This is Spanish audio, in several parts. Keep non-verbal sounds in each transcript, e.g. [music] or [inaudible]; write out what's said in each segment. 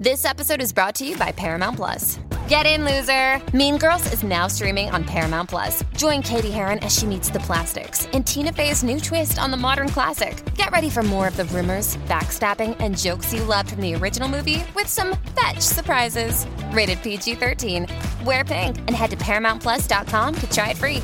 This episode is brought to you by Paramount Plus. Get in, loser! Mean Girls is now streaming on Paramount Plus. Join Katie Heron as she meets the plastics in Tina Fey's new twist on the modern classic. Get ready for more of the rumors, backstabbing, and jokes you loved from the original movie with some fetch surprises. Rated PG 13. Wear pink and head to ParamountPlus.com to try it free.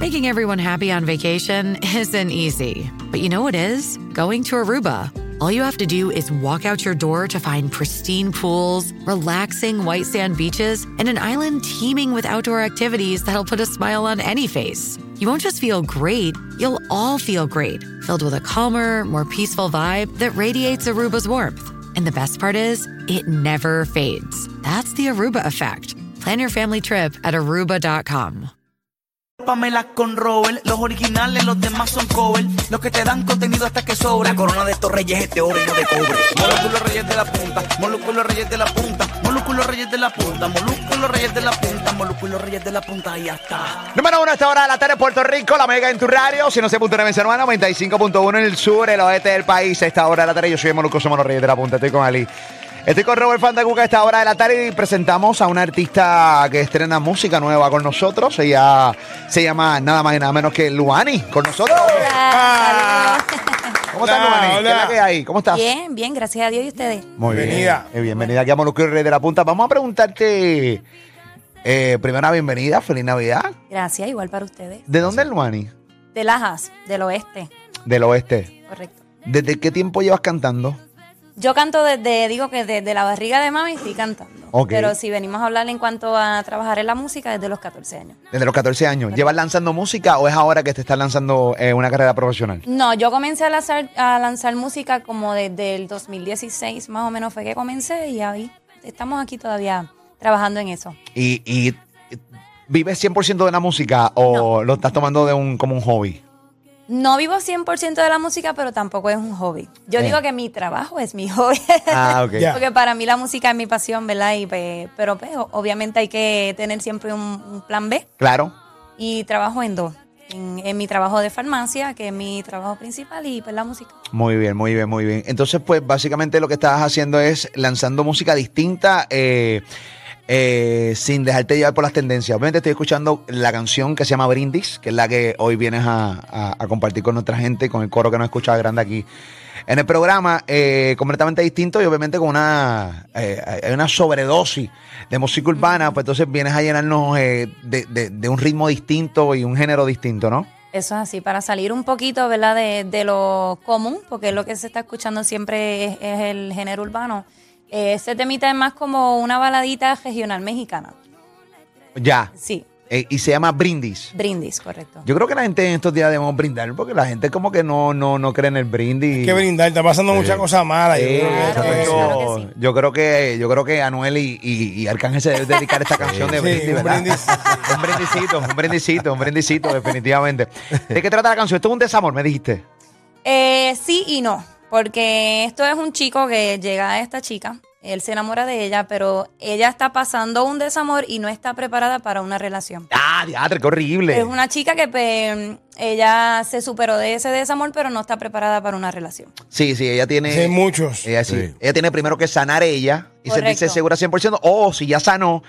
Making everyone happy on vacation isn't easy, but you know what is? Going to Aruba. All you have to do is walk out your door to find pristine pools, relaxing white sand beaches, and an island teeming with outdoor activities that'll put a smile on any face. You won't just feel great, you'll all feel great, filled with a calmer, more peaceful vibe that radiates Aruba's warmth. And the best part is, it never fades. That's the Aruba effect. Plan your family trip at aruba.com. Pamela con Robert, los originales, los demás son cover. Los que te dan contenido hasta que sobra. La corona de estos reyes es de oro y no de cobre. Molúsculos reyes de la punta, molúsculos reyes de la punta, molúsculos reyes de la punta, molúsculos reyes de la punta, molúsculos reyes de la punta y ya está. Número uno a esta hora de la tarde, Puerto Rico, la mega en tu radio, si no se punto en Juan, 95.1 en el sur, el oeste del país. A esta hora de la tarde, yo soy Moluco, somos los Reyes de la Punta, estoy con Ali. Estoy con Robert Fandacuca a esta hora de la tarde y presentamos a una artista que estrena música nueva con nosotros. Ella se llama nada más y nada menos que Luani con nosotros. ¿Cómo estás, Hola, Luani? ¿Qué hola. es la que hay? ¿Cómo estás? Bien, bien, gracias a Dios y ustedes. Muy Bienvenida. bien. Eh, Bienvenida aquí a Moluco y Rey de la Punta. Vamos a preguntarte, eh, primera bienvenida, feliz Navidad. Gracias, igual para ustedes. ¿De dónde es Luani? De Lajas, del oeste, Del oeste. correcto. ¿Desde qué tiempo llevas cantando? Yo canto desde, digo que desde la barriga de mami estoy cantando. Ok. Pero si venimos a hablar en cuanto a trabajar en la música, desde los 14 años. Desde los 14 años. ¿Llevas lanzando música o es ahora que te estás lanzando eh, una carrera profesional? No, yo comencé a lanzar, a lanzar música como desde el 2016, más o menos fue que comencé y ahí estamos aquí todavía trabajando en eso. ¿Y, y vives 100% de la música o lo estás tomando de un, como un hobby? No vivo 100% de la música, pero tampoco es un hobby. Yo Eh. digo que mi trabajo es mi [laughs] hobby. Ah, ok. Ya. Porque para mí la música es mi pasión, ¿verdad? Y, pues, pero pues, obviamente hay que tener siempre un, un plan B. Claro. Y trabajo en dos. En, en mi trabajo de farmacia, que es mi trabajo principal, y pues la música. Muy bien, muy bien, muy bien. Entonces, pues básicamente lo que estás haciendo es lanzando música distinta eh, eh, sin dejarte llevar por las tendencias. Obviamente estoy escuchando la canción que se llama Brindis, que es la que hoy vienes a, compartir con nuestra gente, con el coro que nos escucha grande aquí en el programa, eh, completamente distinto y obviamente con una, eh, una sobredosis de música urbana, pues entonces vienes a llenarnos eh, de, de- de un ritmo distinto y un género distinto, ¿no? Eso es así, para salir un poquito, ¿verdad? De, de lo común, porque lo que se está escuchando siempre es el género urbano. Eh, Ese temita es más como una baladita regional mexicana. Ya. Sí, Eh, y se llama Brindis. brindis, correcto. Yo creo que la gente en estos días debemos brindar porque la gente como que no, no, no cree en el brindis. Hay que brindar, está pasando muchas cosas malas. yo creo que- Claro, que- claro que sí. yo creo que yo creo que Anuel y, y, y Arcángel se deben dedicar esta [laughs] canción de Sí, brindis, un ¿verdad? brindis. [laughs] un brindisito, un brindisito, un brindisito, definitivamente. ¿De qué trata la canción? Esto es un desamor, me dijiste. Eh, sí y no, porque esto es un chico que llega a esta chica, él se enamora de ella, pero ella está pasando un desamor y no está preparada para una relación. Ah, diatre, qué horrible. Es una chica que pues, ella se superó de ese desamor, pero no está preparada para una relación. Sí, sí, ella tiene. Sí, muchos. Ella, sí, Sí. ella tiene primero que sanar ella y Correcto. sentirse segura 100%. O si ya sanó,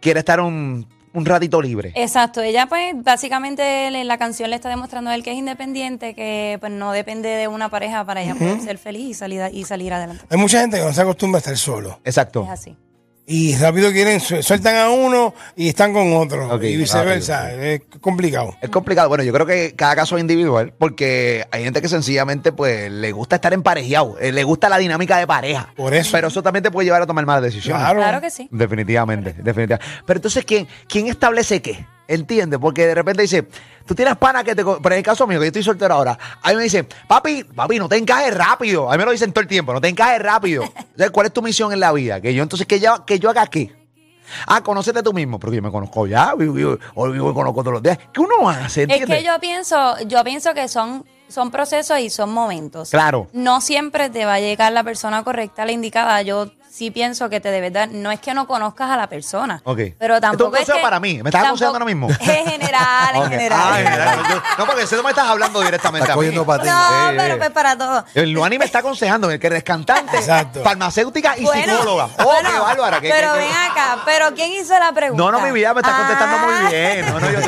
quiere estar un, un ratito libre. Exacto, ella pues básicamente en la canción le está demostrando a él que es independiente, que pues no depende de una pareja para ella poder ser feliz y salir, y salir adelante. Hay mucha gente que no se acostumbra a estar solo. Exacto. Es así. Y rápido quieren, su- sueltan a uno y están con otro. Y viceversa. Es complicado. Es complicado. Bueno, yo creo que cada caso es individual porque hay gente que sencillamente pues le gusta estar emparejeado, eh, le gusta la dinámica de pareja. Por eso. Pero eso también te puede llevar a tomar malas decisiones. Claro. Claro que sí. Definitivamente, definitivamente. Pero entonces, ¿quién, quién establece qué? ¿Entiendes? Porque de repente dice, tú tienes pana que te... Pero en el caso mío, que yo estoy soltero ahora, a mí me dicen, papi, papi, no te encajes rápido. A mí me lo dicen todo el tiempo, no te encajes rápido. [laughs] Entonces, ¿cuál es tu misión en la vida? Que yo entonces, que yo, que yo haga qué? Ah, conócete tú mismo, porque yo me conozco ya, vivo, vivo, hoy vivo y conozco todos los días. ¿Qué uno hace? Es ¿Entiendes? que yo pienso, yo pienso que son, son procesos y son momentos. Claro. No siempre te va a llegar la persona correcta, la indicada. Yo sí pienso que te debes dar, no es que no conozcas a la persona, Ok. pero Esto es un tampoco es consejo que- para mí. ¿Me estás aconsejando ahora mismo? [laughs] En general, en general. Ah, en general. Yo- No, porque ese no me estás hablando directamente Está a mí. cogiendo para ti. No, Eh, pero eh. pues para todo. El Luani me está aconsejando, el que eres cantante, Exacto. farmacéutica y Bueno, psicóloga. Oh, bueno, qué bárbara. qué- pero qué- qué- ven acá, pero ¿quién hizo la pregunta? No, no, mi vida me estás contestando Ah. muy bien. No, no, yo,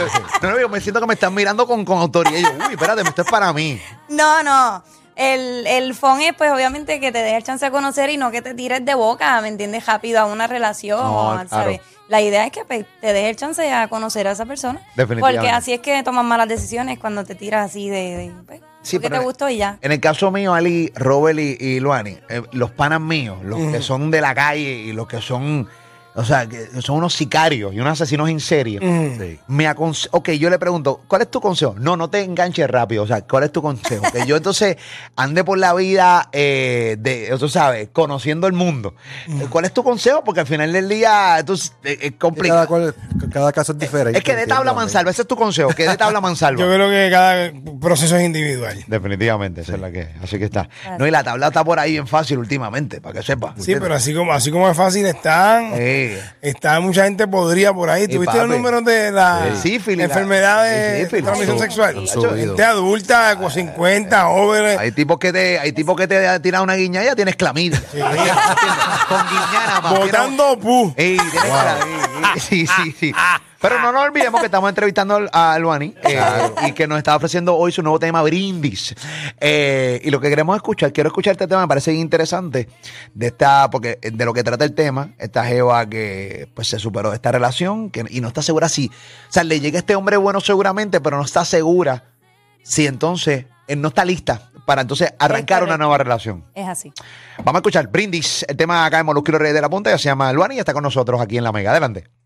no, yo me siento que me están mirando con, con autoridad. Y yo, uy, espérate, esto es para mí. No, no. El, el phone es, pues, obviamente, que te deje el chance de conocer y no que te tires de boca, ¿me entiendes? Rápido a una relación, No, ¿sabes? claro. La idea es que pues, te deje el chance a conocer a esa persona. Definitivamente. Porque así es que tomas malas decisiones cuando te tiras así de... de pues, Sí, porque te gustó y ya. En el caso mío, Ali, Robert y, y Luani, eh, los panas míos, los que son de la calle y los que son, o sea, que son unos sicarios y unos asesinos en serie, Sí. me aconse ok, yo le pregunto, ¿cuál es tu consejo? No, no te enganches rápido, o sea, ¿cuál es tu consejo? Que yo entonces ande por la vida, eh, de, tú sabes, conociendo el mundo. Eh, ¿Cuál es tu consejo? Porque al final del día, entonces, eh, es Cada, complicado. cual- cada caso es diferente. Es que de tabla mansalva, ese es tu consejo, que de tabla [laughs] mansalva. Yo creo que cada proceso es individual. Definitivamente, esa es la que es. Así que está. No, y la tabla está por ahí bien fácil últimamente, para que sepa. Sí, pero así como, así como es fácil, están, Sí. está mucha gente podría por ahí. ¿Tuviste los números de la sífilis, la- enfermedad de sífilis. transmisión sexual? Gente adulta, con 50, jóvenes. Hay tipos que te, hay tipos que te tiran una guiña y ya tienes clamidia. Con guiña nada más. Botando pu. Ey, tienes clamidia. Sí, sí, sí. Pero no nos olvidemos que estamos entrevistando a Luani eh, y que nos está ofreciendo hoy su nuevo tema Brindis. Eh, y lo que queremos escuchar, quiero escuchar este tema, me parece interesante de esta, porque de lo que trata el tema, esta Jeva que pues se superó de esta relación que, y no está segura si, o sea, le llega este hombre bueno seguramente, pero no está segura si entonces él no está lista para entonces arrancar una nueva relación. Es así. Vamos a escuchar Brindis, el tema acá en Molusquero Reyes de la Punta, ya se llama Luani y está con nosotros aquí en La Mega. Adelante.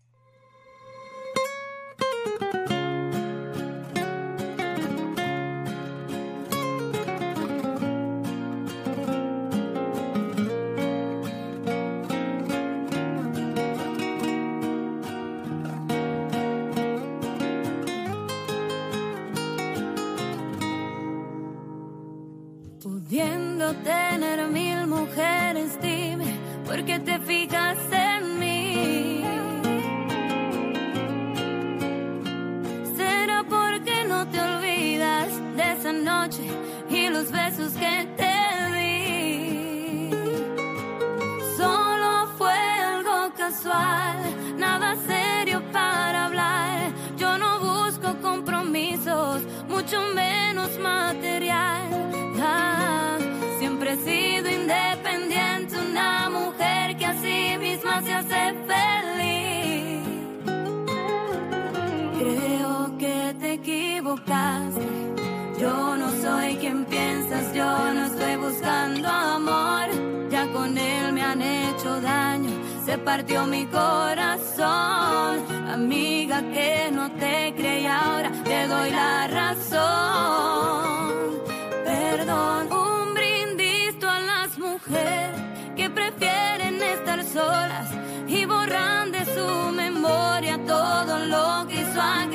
Yo no soy quien piensas, yo no estoy buscando amor. Ya con él me han hecho daño, se partió mi corazón. Amiga que no te creí ahora, te doy la razón.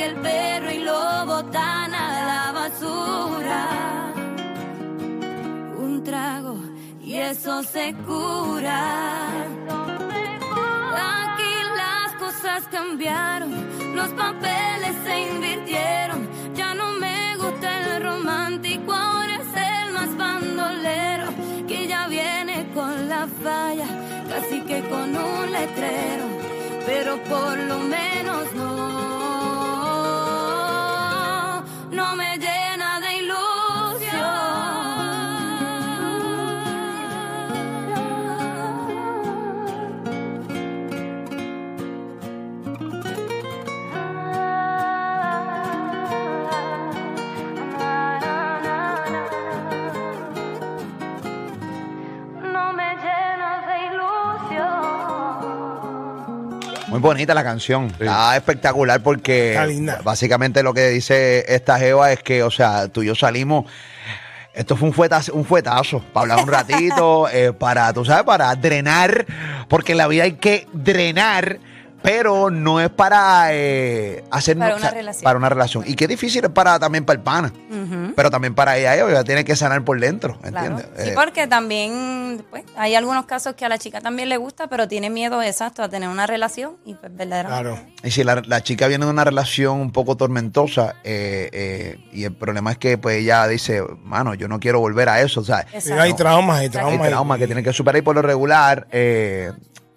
Aquel perro y lo botan a la basura. Un trago y eso se cura. Aquí las cosas cambiaron, los papeles se invirtieron. Ya no me gusta el romántico, ahora es el más bandolero que ya viene con la falla, casi que con un letrero, pero por lo menos no, bonita la canción. Está espectacular porque Está linda. básicamente lo que dice esta Jeva es que, o sea, tú y yo salimos. Esto fue un fuetazo, un fuetazo para hablar un ratito, [laughs] eh, para, tú sabes, para drenar, porque en la vida hay que drenar pero no es para eh, hacer Para una relación. para una relación. Y qué difícil es para también para el pana, pero también para ella, ella tiene que sanar por dentro, Claro. ¿entiendes? Sí, Eh, porque también pues, hay algunos casos que a la chica también le gusta, pero tiene miedo exacto a tener una relación y pues verdaderamente. Claro. Y si la, la chica viene de una relación un poco tormentosa eh, eh, y el problema es que pues ella dice, mano, yo no quiero volver a eso, o sea, hay traumas, hay Exacto. hay traumas. traumas que tienen que superar y por lo regular eh,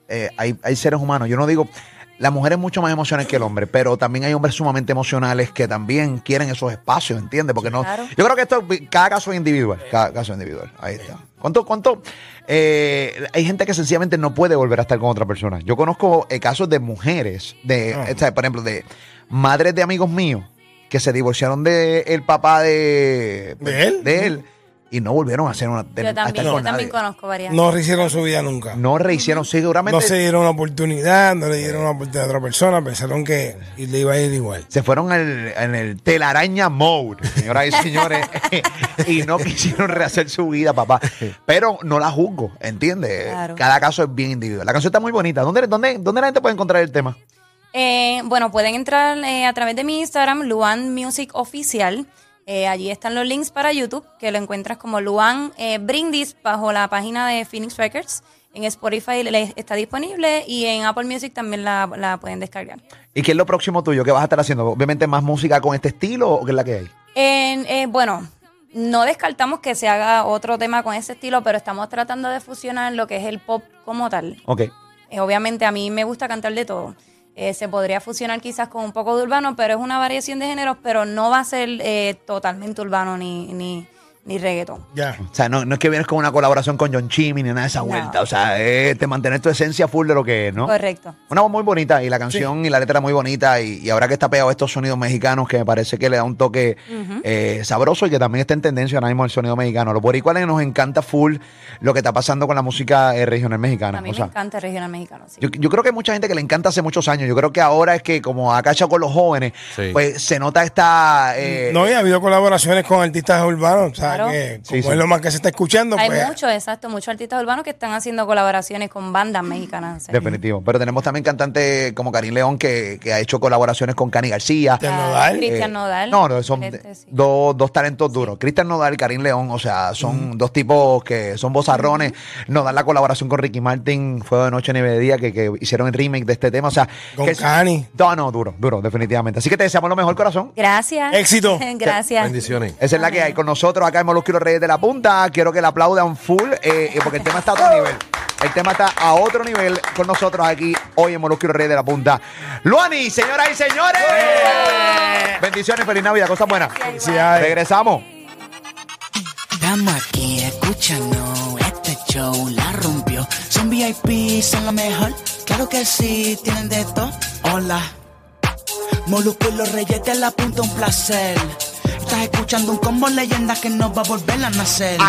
eh, hay, hay seres humanos. Yo no digo, la mujer es mucho más emocional que el hombre, pero también hay hombres sumamente emocionales que también quieren esos espacios, ¿entiendes? Porque no, Claro. yo creo que esto, cada caso es individual, cada caso es individual. Ahí está. ¿Cuánto, cuánto? eh, hay gente que sencillamente no puede volver a estar con otra persona. Yo conozco eh, casos de mujeres, de, Ah. por ejemplo, de madres de amigos míos que se divorciaron de el papá de, ¿De él? de él y no volvieron a hacer una de- Yo a estar también, con yo también nadie. conozco varias. No rehicieron su vida nunca. No rehicieron, seguramente No se... se dieron una oportunidad, no le dieron una oportunidad a otra persona, pensaron que y le iba a ir igual. fueron al- en el telaraña mode, señoras y señores, [laughs] y no quisieron rehacer su vida, papá. Pero no la juzgo, ¿entiendes? Claro. Cada caso es bien individual. La canción está muy bonita. ¿Dónde, dónde, dónde la gente puede encontrar el tema? Eh, bueno, pueden entrar eh, a través de mi Instagram, Luan Music Oficial. Eh, allí están los links para YouTube, que lo encuentras como Luan eh, Brindis bajo la página de Phoenix Records. En Spotify le- está disponible y en Apple Music también la, la pueden descargar. ¿Y qué es lo próximo tuyo? ¿Qué vas a estar haciendo? Obviamente más música con este estilo o qué es la que hay? En, eh, bueno, no descartamos que se haga otro tema con ese estilo, pero estamos tratando de fusionar lo que es el pop como tal. Ok. Eh, obviamente a mí me gusta cantar de todo. Eh, se podría fusionar quizás con un poco de urbano, pero es una variación de géneros, pero no va a ser eh, totalmente urbano ni, ni, ni reggaetón. Ya. O sea, no, no es que vienes con una colaboración con John Chimmy ni nada de esa No. vuelta. O sea, es te mantener tu esencia full de lo que es, ¿no? Correcto. Una voz muy bonita y la canción y la letra muy bonita y, y ahora que está pegado estos sonidos mexicanos que me parece que le da un toque eh, sabroso y que también está en tendencia ahora mismo el sonido mexicano. Los boricuales nos encanta full lo que está pasando con la música eh, regional mexicana. A mí O me sea, encanta el regional mexicano. sí. yo, yo creo que hay mucha gente que le encanta hace muchos años. Yo creo que ahora es que como ha cachado con los jóvenes, Sí. pues se nota esta... eh, No, y ha habido colaboraciones con artistas urbanos, o sea, Claro. que Sí, como sí. es lo más que se está escuchando, Hay pues. muchos, exacto, muchos artistas urbanos que están haciendo colaboraciones con bandas mexicanas. Definitivo. Pero tenemos también cantantes como Karim León que, que ha hecho colaboraciones con Cani García. Cristian Nodal. Cristian Eh, Nodal. No, no, son sí. dos, dos talentos duros. Cristian Nodal y Karim León, o sea, son dos tipos que son bozarrones. Nodal la colaboración con Ricky Martin, Fuego de Noche, Nieve de Día, que, que hicieron el remake de este tema. O sea, Con Cani. No, no, duro, duro, definitivamente. Así que te deseamos lo mejor, corazón. Gracias. Éxito. [laughs] Gracias. Bendiciones. Esa es la que hay con nosotros acá en Molusco y los Reyes de la Punta. Quiero que la aplaudan full, eh, eh, porque el tema está a otro nivel. El tema está a otro nivel con nosotros aquí hoy en Molusco y los Reyes de la Punta. Luani, señoras y señores. Bendiciones, feliz Navidad, cosas buenas. Felicidades. Regresamos. Estamos aquí escuchando este show, la rompió. Son VIP, son lo mejor. Claro que sí, tienen de todo. Hola. Molusco y los reyes de la punta, un placer. Escuchando un combo leyenda que no va a volver a nacer.